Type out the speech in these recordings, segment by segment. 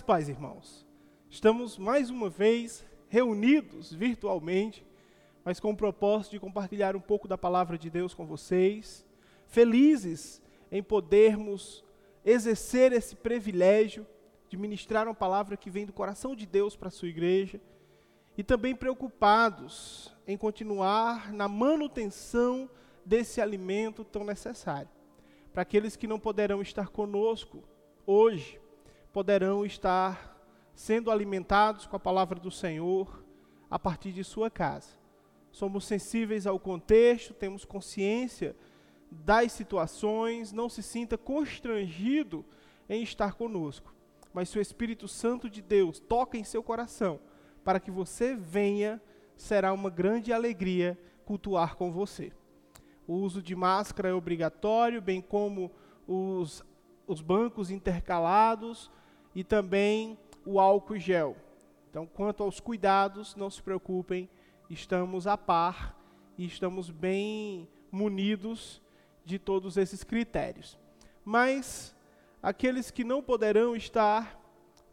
Graças paz, irmãos. Estamos mais uma vez reunidos virtualmente, mas com o propósito de compartilhar um pouco da palavra de Deus com vocês. Felizes em podermos exercer esse privilégio de ministrar uma palavra que vem do coração de Deus para a sua igreja. E também preocupados em continuar na manutenção desse alimento tão necessário. Para aqueles que não poderão estar conosco hoje, poderão estar sendo alimentados com a palavra do Senhor a partir de sua casa. Somos sensíveis ao contexto, temos consciência das situações, não se sinta constrangido em estar conosco. Mas se o Espírito Santo de Deus toca em seu coração para que você venha, será uma grande alegria cultuar com você. O uso de máscara é obrigatório, bem como os, os bancos intercalados, e também o álcool gel. Então, quanto aos cuidados, não se preocupem, estamos a par e estamos bem munidos de todos esses critérios. Mas aqueles que não poderão estar,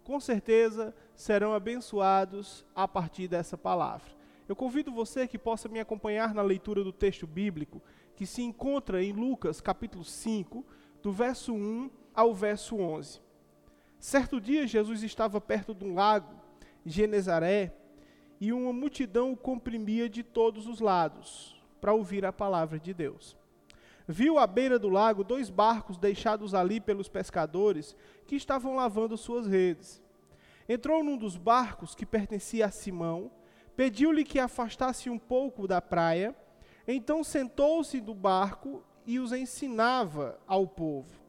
com certeza serão abençoados a partir dessa palavra. Eu convido você que possa me acompanhar na leitura do texto bíblico, que se encontra em Lucas capítulo 5, do verso 1 ao verso 11. Certo dia, Jesus estava perto de um lago, Genezaré, e uma multidão o comprimia de todos os lados, para ouvir a palavra de Deus. Viu à beira do lago dois barcos deixados ali pelos pescadores, que estavam lavando suas redes. Entrou num dos barcos, que pertencia a Simão, pediu-lhe que afastasse um pouco da praia, então sentou-se do barco e os ensinava ao povo.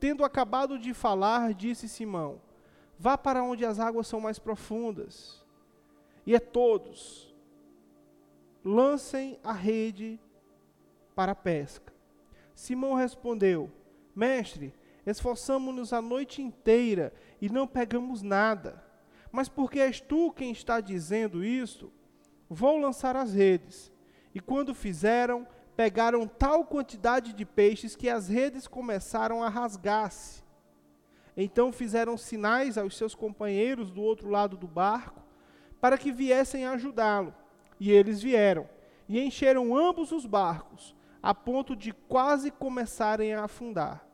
Tendo acabado de falar, disse Simão: Vá para onde as águas são mais profundas, e é todos lancem a rede para a pesca. Simão respondeu: Mestre, esforçamo-nos a noite inteira e não pegamos nada. Mas porque és tu quem está dizendo isto, vou lançar as redes. E quando fizeram, pegaram tal quantidade de peixes que as redes começaram a rasgar-se. Então fizeram sinais aos seus companheiros do outro lado do barco para que viessem ajudá-lo. E eles vieram e encheram ambos os barcos, a ponto de quase começarem a afundar.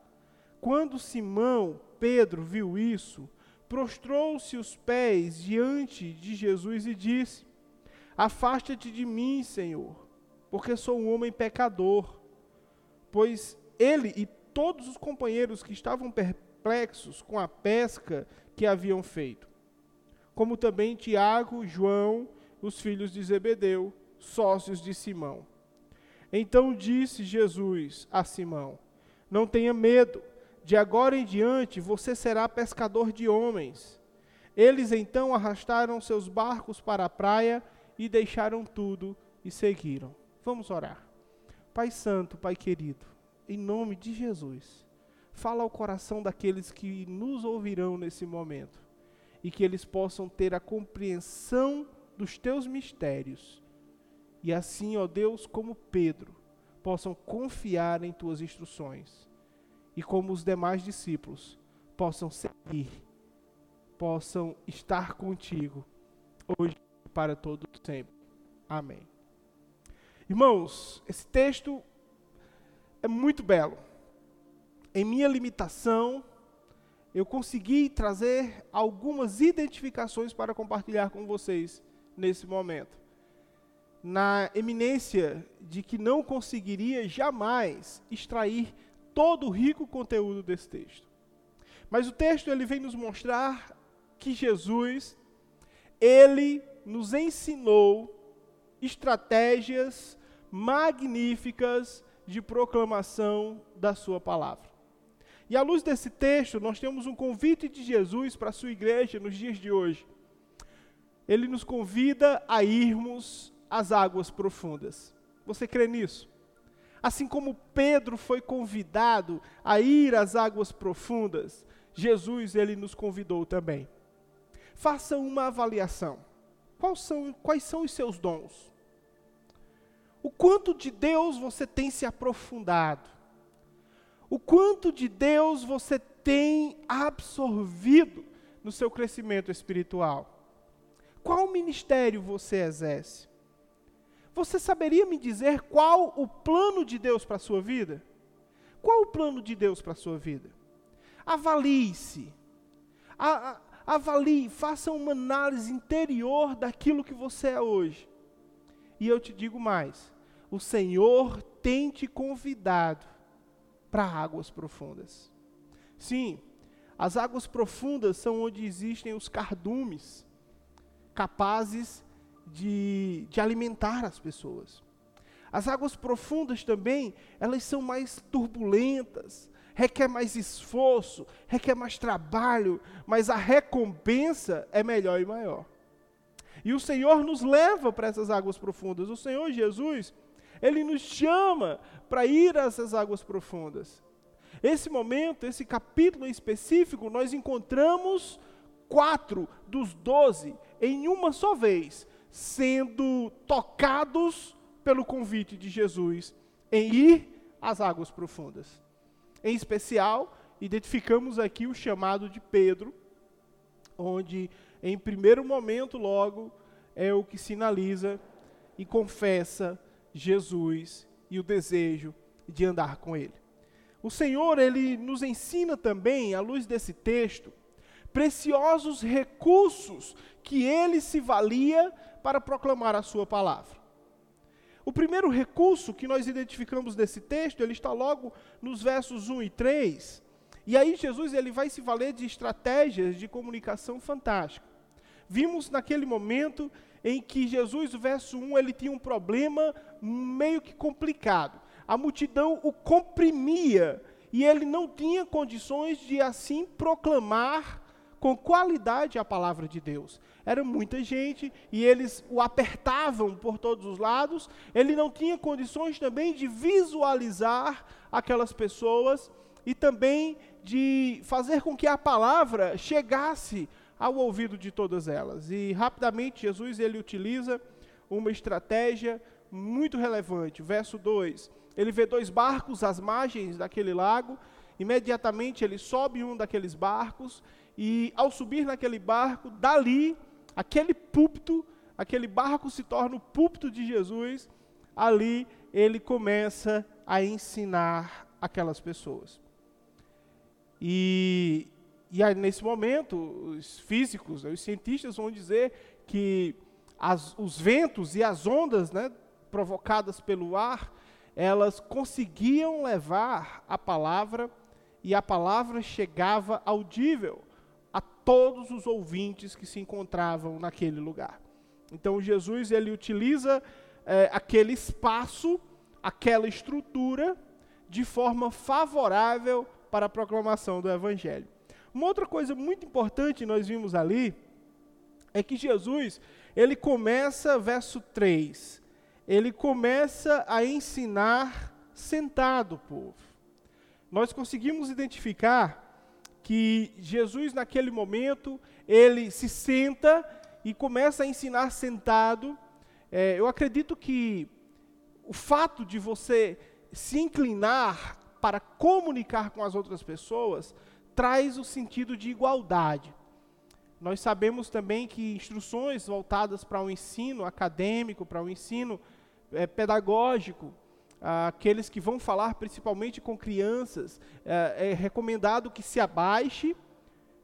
Quando Simão, Pedro, viu isso, prostrou-se os pés diante de Jesus e disse: Afasta-te de mim, Senhor porque sou um homem pecador. Pois ele e todos os companheiros que estavam perplexos com a pesca que haviam feito, como também Tiago, João, os filhos de Zebedeu, sócios de Simão. Então disse Jesus a Simão: Não tenha medo, de agora em diante você será pescador de homens. Eles então arrastaram seus barcos para a praia e deixaram tudo e seguiram. Vamos orar. Pai Santo, Pai querido, em nome de Jesus, fala ao coração daqueles que nos ouvirão nesse momento e que eles possam ter a compreensão dos teus mistérios. E assim, ó Deus, como Pedro, possam confiar em tuas instruções e como os demais discípulos possam seguir, possam estar contigo hoje e para todo sempre. Amém. Irmãos, esse texto é muito belo. Em minha limitação, eu consegui trazer algumas identificações para compartilhar com vocês nesse momento. Na eminência de que não conseguiria jamais extrair todo o rico conteúdo desse texto. Mas o texto ele vem nos mostrar que Jesus ele nos ensinou estratégias magníficas de proclamação da Sua palavra. E à luz desse texto, nós temos um convite de Jesus para a sua igreja nos dias de hoje. Ele nos convida a irmos às águas profundas. Você crê nisso? Assim como Pedro foi convidado a ir às águas profundas, Jesus ele nos convidou também. Faça uma avaliação. Quais são, quais são os seus dons? O quanto de Deus você tem se aprofundado. O quanto de Deus você tem absorvido no seu crescimento espiritual? Qual ministério você exerce? Você saberia me dizer qual o plano de Deus para a sua vida? Qual o plano de Deus para a sua vida? Avalie-se. Avalie, faça uma análise interior daquilo que você é hoje. E eu te digo mais: o Senhor tem te convidado para águas profundas. Sim, as águas profundas são onde existem os cardumes capazes de, de alimentar as pessoas. As águas profundas também, elas são mais turbulentas, requer mais esforço, requer mais trabalho, mas a recompensa é melhor e maior. E o Senhor nos leva para essas águas profundas. O Senhor Jesus, Ele nos chama para ir a essas águas profundas. Esse momento, esse capítulo em específico, nós encontramos quatro dos doze em uma só vez, sendo tocados pelo convite de Jesus em ir às águas profundas. Em especial, identificamos aqui o chamado de Pedro, onde em primeiro momento logo é o que sinaliza e confessa Jesus e o desejo de andar com ele. O Senhor, ele nos ensina também, à luz desse texto, preciosos recursos que ele se valia para proclamar a sua palavra. O primeiro recurso que nós identificamos nesse texto, ele está logo nos versos 1 e 3. E aí Jesus ele vai se valer de estratégias de comunicação fantástica. Vimos naquele momento em que Jesus, o verso 1, ele tinha um problema meio que complicado. A multidão o comprimia e ele não tinha condições de assim proclamar com qualidade a palavra de Deus. Era muita gente e eles o apertavam por todos os lados. Ele não tinha condições também de visualizar aquelas pessoas e também de fazer com que a palavra chegasse ao ouvido de todas elas. E rapidamente Jesus ele utiliza uma estratégia muito relevante. Verso 2. Ele vê dois barcos às margens daquele lago. Imediatamente ele sobe um daqueles barcos e ao subir naquele barco, dali, aquele púlpito, aquele barco se torna o púlpito de Jesus, ali ele começa a ensinar aquelas pessoas. E, e aí, nesse momento, os físicos, os cientistas vão dizer que as, os ventos e as ondas né, provocadas pelo ar, elas conseguiam levar a palavra e a palavra chegava audível a todos os ouvintes que se encontravam naquele lugar. Então Jesus ele utiliza é, aquele espaço, aquela estrutura de forma favorável para a proclamação do Evangelho. Uma outra coisa muito importante nós vimos ali é que Jesus ele começa, verso 3, ele começa a ensinar sentado o povo. Nós conseguimos identificar que Jesus, naquele momento, ele se senta e começa a ensinar sentado. É, eu acredito que o fato de você se inclinar para comunicar com as outras pessoas traz o sentido de igualdade. Nós sabemos também que instruções voltadas para o ensino acadêmico, para o ensino é, pedagógico, aqueles que vão falar principalmente com crianças, é, é recomendado que se abaixe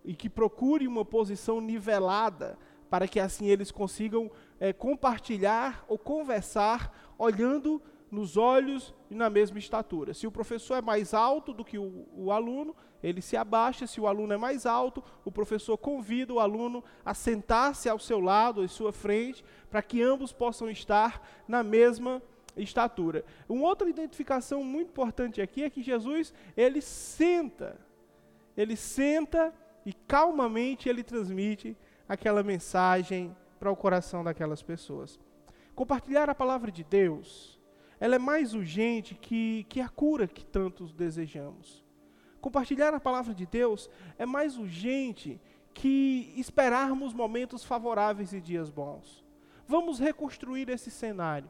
e que procure uma posição nivelada, para que assim eles consigam é, compartilhar ou conversar olhando nos olhos e na mesma estatura. Se o professor é mais alto do que o, o, aluno, ele se abaixa. Se o aluno é mais alto, o professor convida o aluno a sentar-se ao seu lado, à sua frente, para que ambos possam estar na mesma estatura. Uma outra identificação muito importante aqui é que Jesus, ele senta, ele senta e calmamente ele transmite aquela mensagem para o coração daquelas pessoas. Compartilhar a palavra de Deus, ela é mais urgente que, que a cura que tantos desejamos. Compartilhar a palavra de Deus é mais urgente que esperarmos momentos favoráveis e dias bons. Vamos reconstruir esse cenário.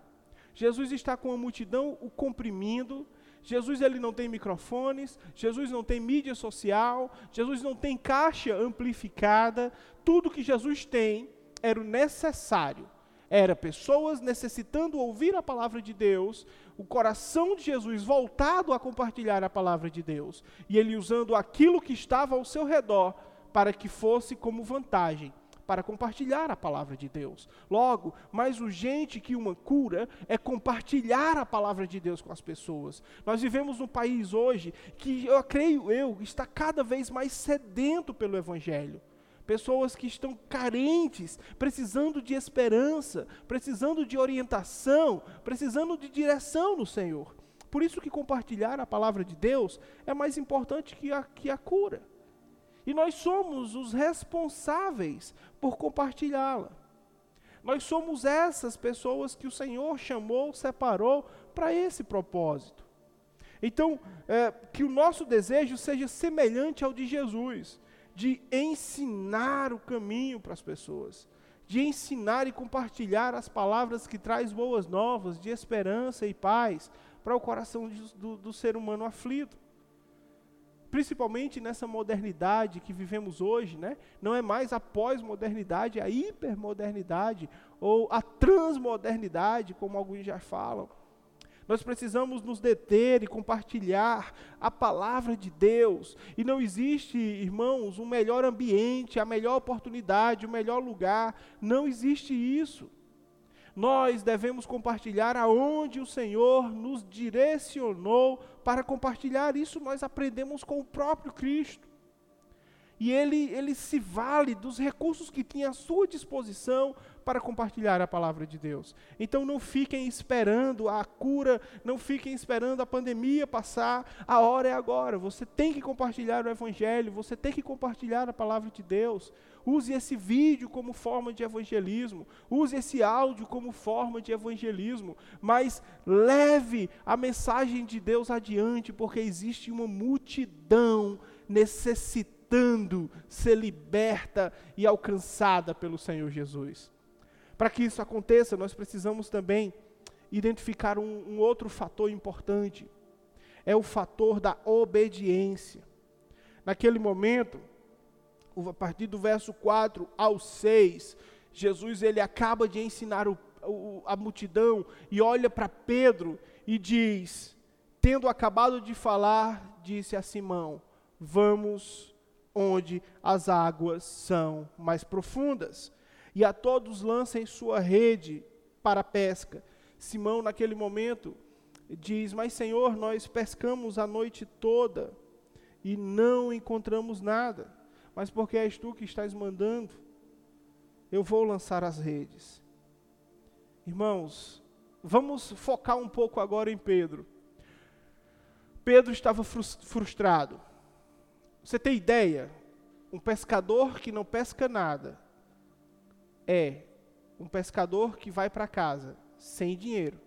Jesus está com a multidão o comprimindo, Jesus ele não tem microfones, Jesus não tem mídia social, Jesus não tem caixa amplificada. Tudo que Jesus tem era o necessário. Era pessoas necessitando ouvir a palavra de Deus, o coração de Jesus voltado a compartilhar a palavra de Deus, e ele usando aquilo que estava ao seu redor para que fosse como vantagem para compartilhar a palavra de Deus. Logo, mais urgente que uma cura é compartilhar a palavra de Deus com as pessoas. Nós vivemos num país hoje que eu creio eu está cada vez mais sedento pelo evangelho. Pessoas que estão carentes, precisando de esperança, precisando de orientação, precisando de direção no Senhor. Por isso que compartilhar a palavra de Deus é mais importante que a, que a cura. E nós somos os responsáveis por compartilhá-la. Nós somos essas pessoas que o Senhor chamou, separou para esse propósito. Então, é, que o nosso desejo seja semelhante ao de Jesus, de ensinar o caminho para as pessoas, de ensinar e compartilhar as palavras que traz boas novas, de esperança e paz para o coração do, do ser humano aflito principalmente nessa modernidade que vivemos hoje, né? não é mais a pós-modernidade, a hipermodernidade ou a transmodernidade, como alguns já falam. Nós precisamos nos deter e compartilhar a palavra de Deus. E não existe, irmãos, um melhor ambiente, a melhor oportunidade, o melhor lugar. Não existe isso. Nós devemos compartilhar aonde o Senhor nos direcionou para compartilhar. Isso nós aprendemos com o próprio Cristo. E ele, ele se vale dos recursos que tinha à sua disposição para compartilhar a palavra de Deus. Então não fiquem esperando a cura, não fiquem esperando a pandemia passar, a hora é agora. Você tem que compartilhar o Evangelho, você tem que compartilhar a palavra de Deus. Use esse vídeo como forma de evangelismo, use esse áudio como forma de evangelismo, mas leve a mensagem de Deus adiante, porque existe uma multidão necessitando ser liberta e alcançada pelo Senhor Jesus. Para que isso aconteça, nós precisamos também identificar um, um outro fator importante. É o fator da obediência. Naquele momento, a partir do verso 4 ao 6, Jesus ele acaba de ensinar o, o, a multidão e olha para Pedro e diz: Tendo acabado de falar, disse a Simão: Vamos onde as águas são mais profundas e a todos lancem sua rede para a pesca. Simão, naquele momento, diz: Mas, Senhor, nós pescamos a noite toda e não encontramos nada. Mas porque és tu que estás mandando, eu vou lançar as redes. Irmãos, vamos focar um pouco agora em Pedro. Pedro estava frustrado. Você tem ideia? Um pescador que não pesca nada, é um pescador que vai para casa sem dinheiro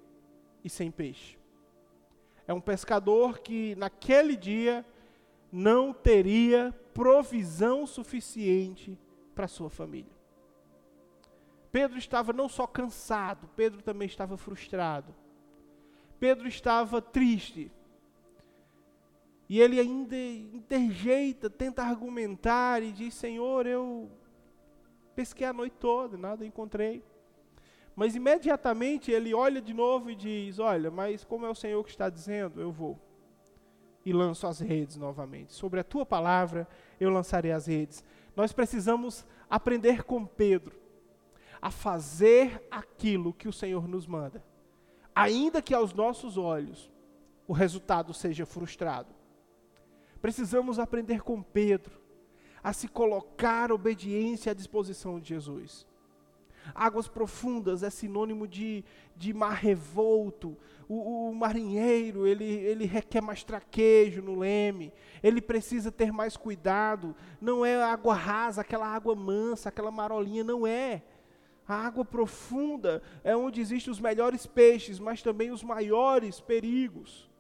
e sem peixe. É um pescador que naquele dia não teria provisão suficiente para sua família. Pedro estava não só cansado, Pedro também estava frustrado. Pedro estava triste. E ele ainda interjeita, tenta argumentar e diz: Senhor, eu pesquei a noite toda, nada encontrei. Mas imediatamente ele olha de novo e diz: Olha, mas como é o Senhor que está dizendo, eu vou. E lanço as redes novamente. Sobre a tua palavra, eu lançarei as redes. Nós precisamos aprender com Pedro a fazer aquilo que o Senhor nos manda, ainda que aos nossos olhos o resultado seja frustrado. Precisamos aprender com Pedro a se colocar obediência à disposição de Jesus. Águas profundas é sinônimo de, de mar revolto. O, o, marinheiro, ele, ele requer mais traquejo no leme. Ele precisa ter mais cuidado. Não é água rasa, aquela água mansa, aquela marolinha, não é. A água profunda é onde existem os melhores peixes, mas também os maiores perigos.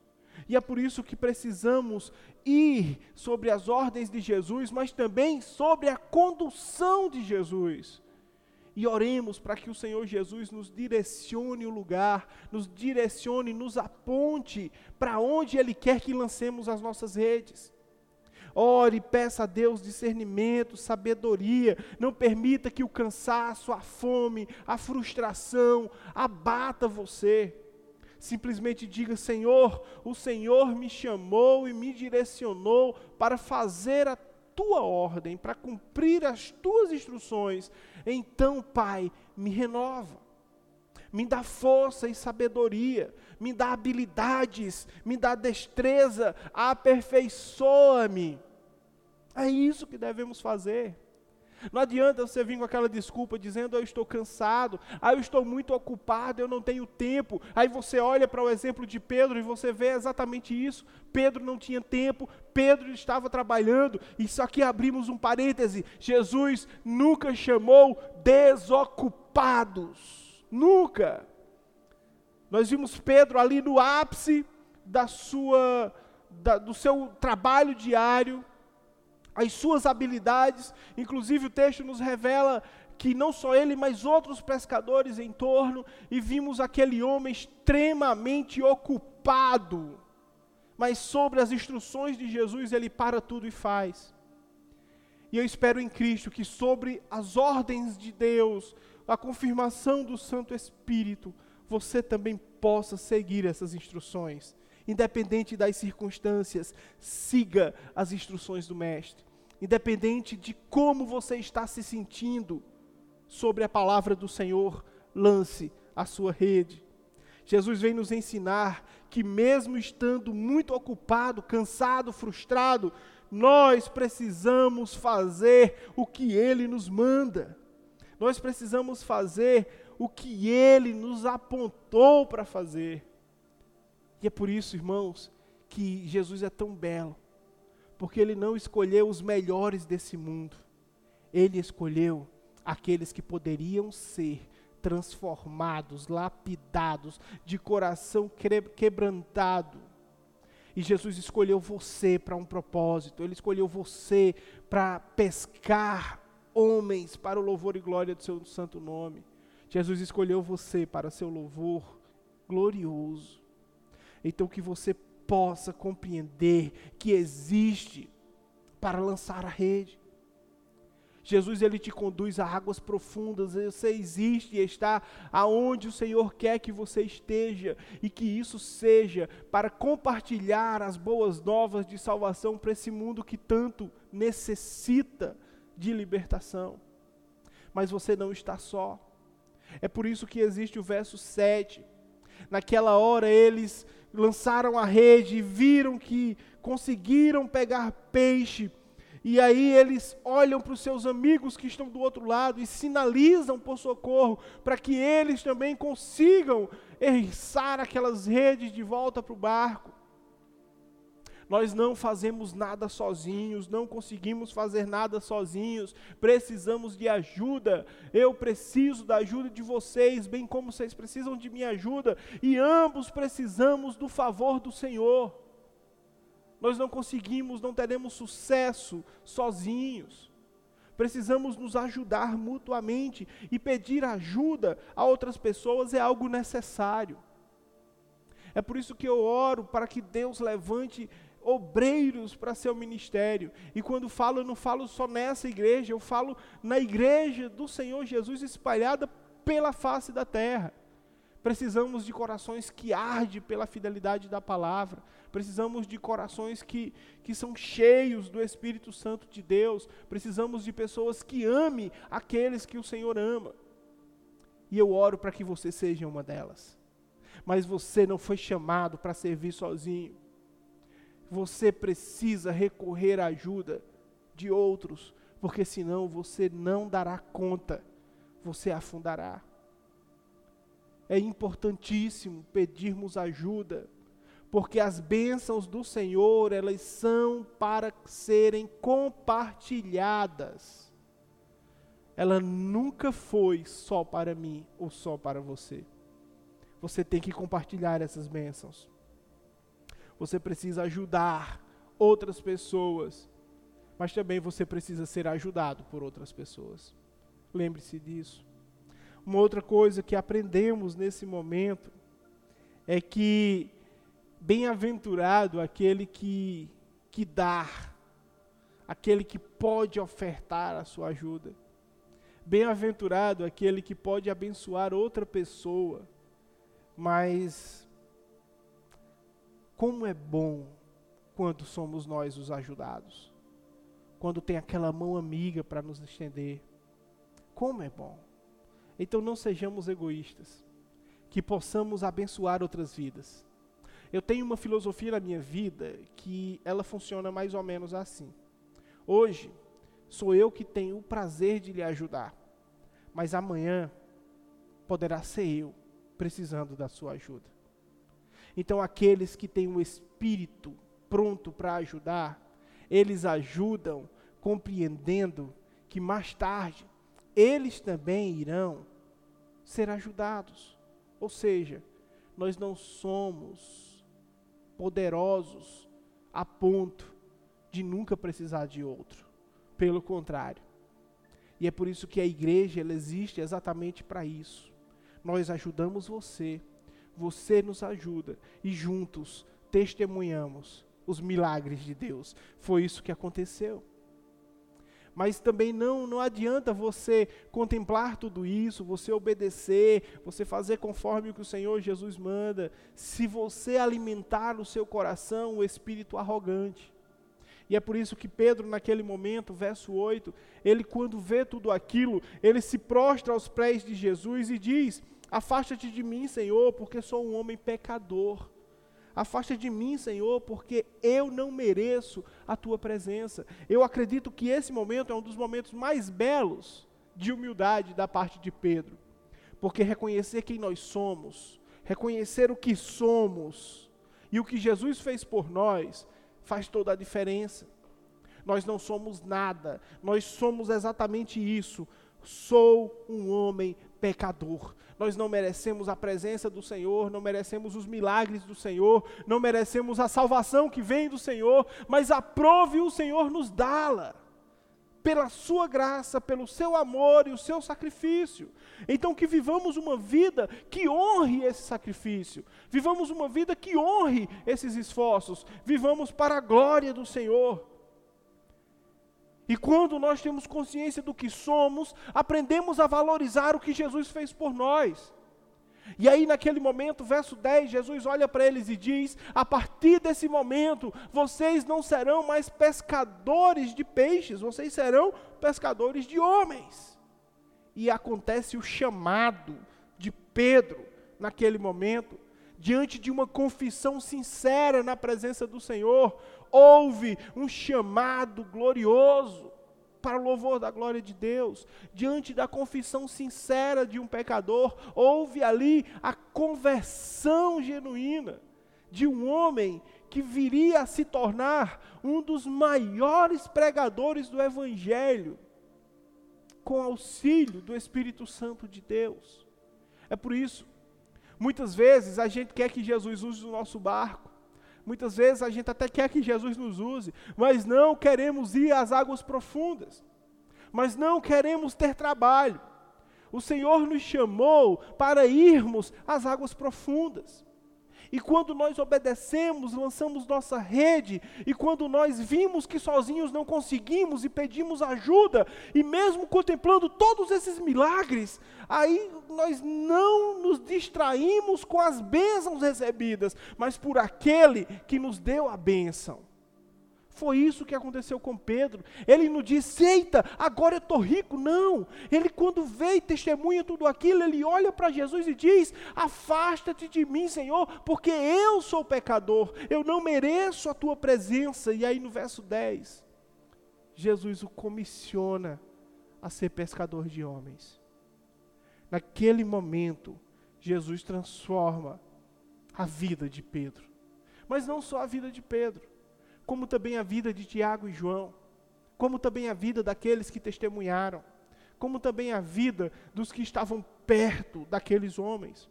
E é por isso que precisamos ir sobre as ordens de Jesus, mas também sobre a condução de Jesus. e oremos para que o Senhor Jesus nos direcione o lugar, nos direcione, nos aponte para onde Ele quer que lancemos as nossas redes. Ore, peça a Deus discernimento, sabedoria. Não permita que o cansaço, a fome, a frustração abata você. Simplesmente diga: Senhor, o Senhor me chamou e me direcionou para fazer a tua ordem, para cumprir as tuas instruções. Então, Pai, me renova. Me dá força e sabedoria, me dá habilidades, me dá destreza, aperfeiçoa-me. É isso que devemos fazer. Não adianta você vir com aquela desculpa dizendo eu estou cansado, ah, eu estou muito ocupado, eu não tenho tempo. Aí você olha para o exemplo de Pedro e você vê exatamente isso. Pedro não tinha tempo, Pedro estava trabalhando. Isso aqui abrimos um parêntese. Jesus nunca chamou desocupados. Nunca. Nós vimos Pedro ali no ápice da sua, da, do seu trabalho diário as suas habilidades. Inclusive, o texto nos revela que não só ele, mas outros pescadores em torno, e vimos aquele homem extremamente ocupado. Mas sobre as instruções de Jesus, ele para tudo e faz. E eu espero em Cristo que sobre as ordens de Deus, a confirmação do Santo Espírito, você também possa seguir essas instruções. Independente das circunstâncias, siga as instruções do Mestre independente de como você está se sentindo sobre a palavra do Senhor, lance a sua rede. Jesus vem nos ensinar que, mesmo estando muito ocupado, cansado, frustrado, nós precisamos fazer o que Ele nos manda. Nós precisamos fazer o que Ele nos apontou para fazer. E é por isso, irmãos, que Jesus é tão belo porque ele não escolheu os melhores desse mundo, ele escolheu aqueles que poderiam ser transformados, lapidados, de coração quebrantado. E Jesus escolheu você para um propósito, ele escolheu você para pescar homens para o louvor e glória do seu santo nome. Jesus escolheu você para seu louvor glorioso. Então que você possa compreender que existe para lançar a rede. Jesus ele te conduz a águas profundas, você existe e está aonde o Senhor quer que você esteja, e que isso seja para compartilhar as boas novas de salvação para esse mundo que tanto necessita de libertação. Mas você não está só. É por isso que existe o verso 7. Naquela hora eles lançaram a rede e viram que conseguiram pegar peixe. E aí eles olham para os seus amigos que estão do outro lado e sinalizam por socorro, para que eles também consigam erçar aquelas redes de volta para o barco. Nós não fazemos nada sozinhos, não conseguimos fazer nada sozinhos, precisamos de ajuda. Eu preciso da ajuda de vocês, bem como vocês precisam de minha ajuda, e ambos precisamos do favor do Senhor. Nós não conseguimos, não teremos sucesso sozinhos. Precisamos nos ajudar mutuamente e pedir ajuda a outras pessoas é algo necessário. É por isso que eu oro para que Deus levante obreiros para seu ministério. E quando falo, eu não falo só nessa igreja, eu falo na igreja do Senhor Jesus espalhada pela face da terra. Precisamos de corações que ardem pela fidelidade da palavra. Precisamos de corações que, que são cheios do Espírito Santo de Deus. Precisamos de pessoas que amem aqueles que o Senhor ama. E eu oro para que você seja uma delas. Mas você não foi chamado para servir sozinho você precisa recorrer à ajuda de outros, porque senão você não dará conta, você afundará. É importantíssimo pedirmos ajuda, porque as bênçãos do Senhor, elas são para serem compartilhadas. Ela nunca foi só para mim ou só para você. Você tem que compartilhar essas bênçãos você precisa ajudar outras pessoas, mas também você precisa ser ajudado por outras pessoas. Lembre-se disso. Uma outra coisa que aprendemos nesse momento é que bem-aventurado aquele que, que dá, aquele que pode ofertar a sua ajuda. Bem-aventurado aquele que pode abençoar outra pessoa, mas como é bom quando somos nós os ajudados, quando tem aquela mão amiga para nos estender. Como é bom. Então não sejamos egoístas, que possamos abençoar outras vidas. Eu tenho uma filosofia na minha vida que ela funciona mais ou menos assim. Hoje, sou eu que tenho o prazer de lhe ajudar, mas amanhã poderá ser eu precisando da sua ajuda. Então, aqueles que têm o espírito pronto para ajudar, eles ajudam compreendendo que mais tarde eles também irão ser ajudados. Ou seja, nós não somos poderosos a ponto de nunca precisar de outro. Pelo contrário. E é por isso que a igreja existe exatamente para isso. Nós ajudamos você, você nos ajuda e juntos testemunhamos os milagres de Deus. Foi isso que aconteceu. Mas também não, não adianta você contemplar tudo isso, você obedecer, você fazer conforme o que o Senhor Jesus manda, se você alimentar no seu coração o espírito arrogante. E é por isso que Pedro, naquele momento, verso 8, ele, quando vê tudo aquilo, ele se prostra aos pés de Jesus e diz: Afasta-te de mim, Senhor, porque sou um homem pecador. Afasta de mim, Senhor, porque eu não mereço a tua presença. Eu acredito que esse momento é um dos momentos mais belos de humildade da parte de Pedro. Porque reconhecer quem nós somos, reconhecer o que somos e o que Jesus fez por nós, faz toda a diferença. Nós não somos nada, nós somos exatamente isso. Sou um homem pecador. Nós não merecemos a presença do Senhor, não merecemos os milagres do Senhor, não merecemos a salvação que vem do Senhor, mas aprove o Senhor nos dá-la. Pela sua graça, pelo seu amor e o seu sacrifício. Então, que vivamos uma vida que honre esse sacrifício, vivamos uma vida que honre esses esforços, vivamos para a glória do Senhor. E quando nós temos consciência do que somos, aprendemos a valorizar o que Jesus fez por nós. E aí, naquele momento, verso 10, Jesus olha para eles e diz: A partir desse momento, vocês não serão mais pescadores de peixes, vocês serão pescadores de homens. E acontece o chamado de Pedro, naquele momento, diante de uma confissão sincera na presença do Senhor, houve um chamado glorioso para o louvor da glória de Deus, diante da confissão sincera de um pecador, houve ali a conversão genuína de um homem que viria a se tornar um dos maiores pregadores do Evangelho, com auxílio do Espírito Santo de Deus. É por isso, muitas vezes a gente quer que Jesus use o nosso barco, Muitas vezes a gente até quer que Jesus nos use, mas não queremos ir às águas profundas, mas não queremos ter trabalho. O Senhor nos chamou para irmos às águas profundas. E quando nós obedecemos, lançamos nossa rede, e quando nós vimos que sozinhos não conseguimos e pedimos ajuda, e mesmo contemplando todos esses milagres, aí nós não nos distraímos com as bênçãos recebidas, mas por aquele que nos deu a bênção. Foi isso que aconteceu com Pedro. Ele não disse, eita, agora eu estou rico. Não. Ele, quando vê e testemunha tudo aquilo, ele olha para Jesus e diz: Afasta-te de mim, Senhor, porque eu sou pecador. Eu não mereço a tua presença. E aí no verso 10, Jesus o comissiona a ser pescador de homens. Naquele momento, Jesus transforma a vida de Pedro. Mas não só a vida de Pedro como também a vida de Tiago e João, como também a vida daqueles que testemunharam, como também a vida dos que estavam perto daqueles homens.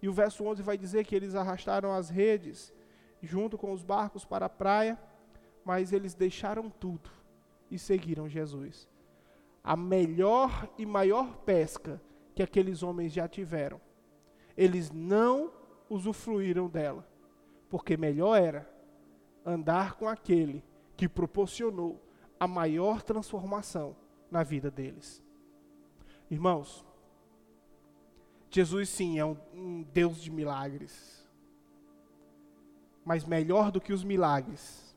E o verso 11 vai dizer que eles arrastaram as redes junto com os barcos para a praia, mas eles deixaram tudo e seguiram Jesus. A melhor e maior pesca que aqueles homens já tiveram. Eles não usufruíram dela, porque melhor era andar com aquele que proporcionou a maior transformação na vida deles. Irmãos, Jesus sim é um, um Deus de milagres. Mas melhor do que os milagres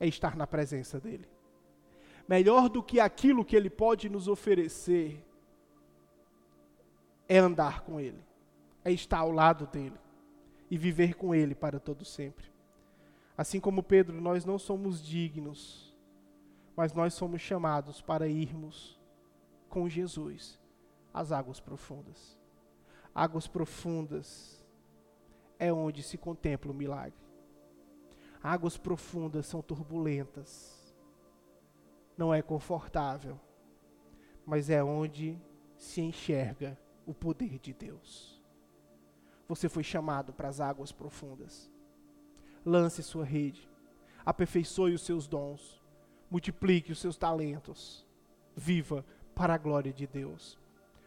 é estar na presença dEle. Melhor do que aquilo que Ele pode nos oferecer é andar com Ele, é estar ao lado dEle e viver com Ele para todo sempre. Assim como Pedro, nós não somos dignos, mas nós somos chamados para irmos com Jesus às águas profundas. Águas profundas é onde se contempla o milagre. Águas profundas são turbulentas. Não é confortável, mas é onde se enxerga o poder de Deus. Você foi chamado para as águas profundas. Lance sua rede, aperfeiçoe os seus dons, multiplique os seus talentos, viva para a glória de Deus.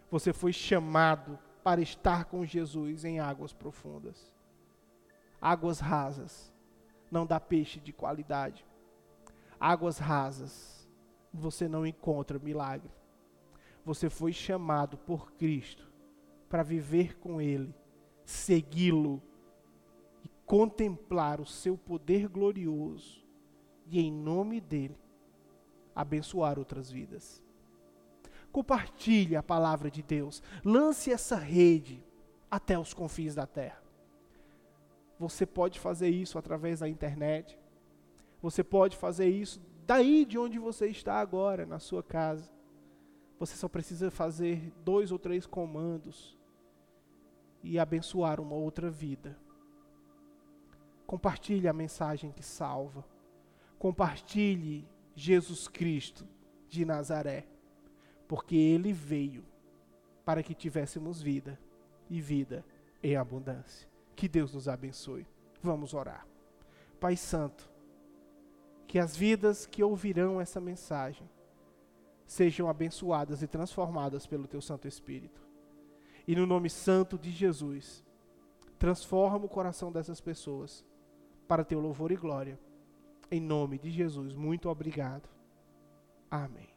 Você foi chamado para estar com Jesus em águas profundas. Águas rasas não dá peixe de qualidade. Águas rasas você não encontra milagre. Você foi chamado por Cristo para viver com Ele, segui-lo contemplar o seu poder glorioso e, em nome dele, abençoar outras vidas. Compartilhe a palavra de Deus. Lance essa rede até os confins da terra. Você pode fazer isso através da internet. Você pode fazer isso daí de onde você está agora, na sua casa. Você só precisa fazer dois ou três comandos e abençoar uma outra vida. Compartilhe a mensagem que salva. Compartilhe Jesus Cristo de Nazaré porque ele veio para que tivéssemos vida e vida em abundância. Que Deus nos abençoe. Vamos orar. Pai Santo, que as vidas que ouvirão essa mensagem sejam abençoadas e transformadas pelo Teu Santo Espírito. E no nome santo de Jesus, transforma o coração dessas pessoas para Teu louvor e glória. Em nome de Jesus, muito obrigado. Amém.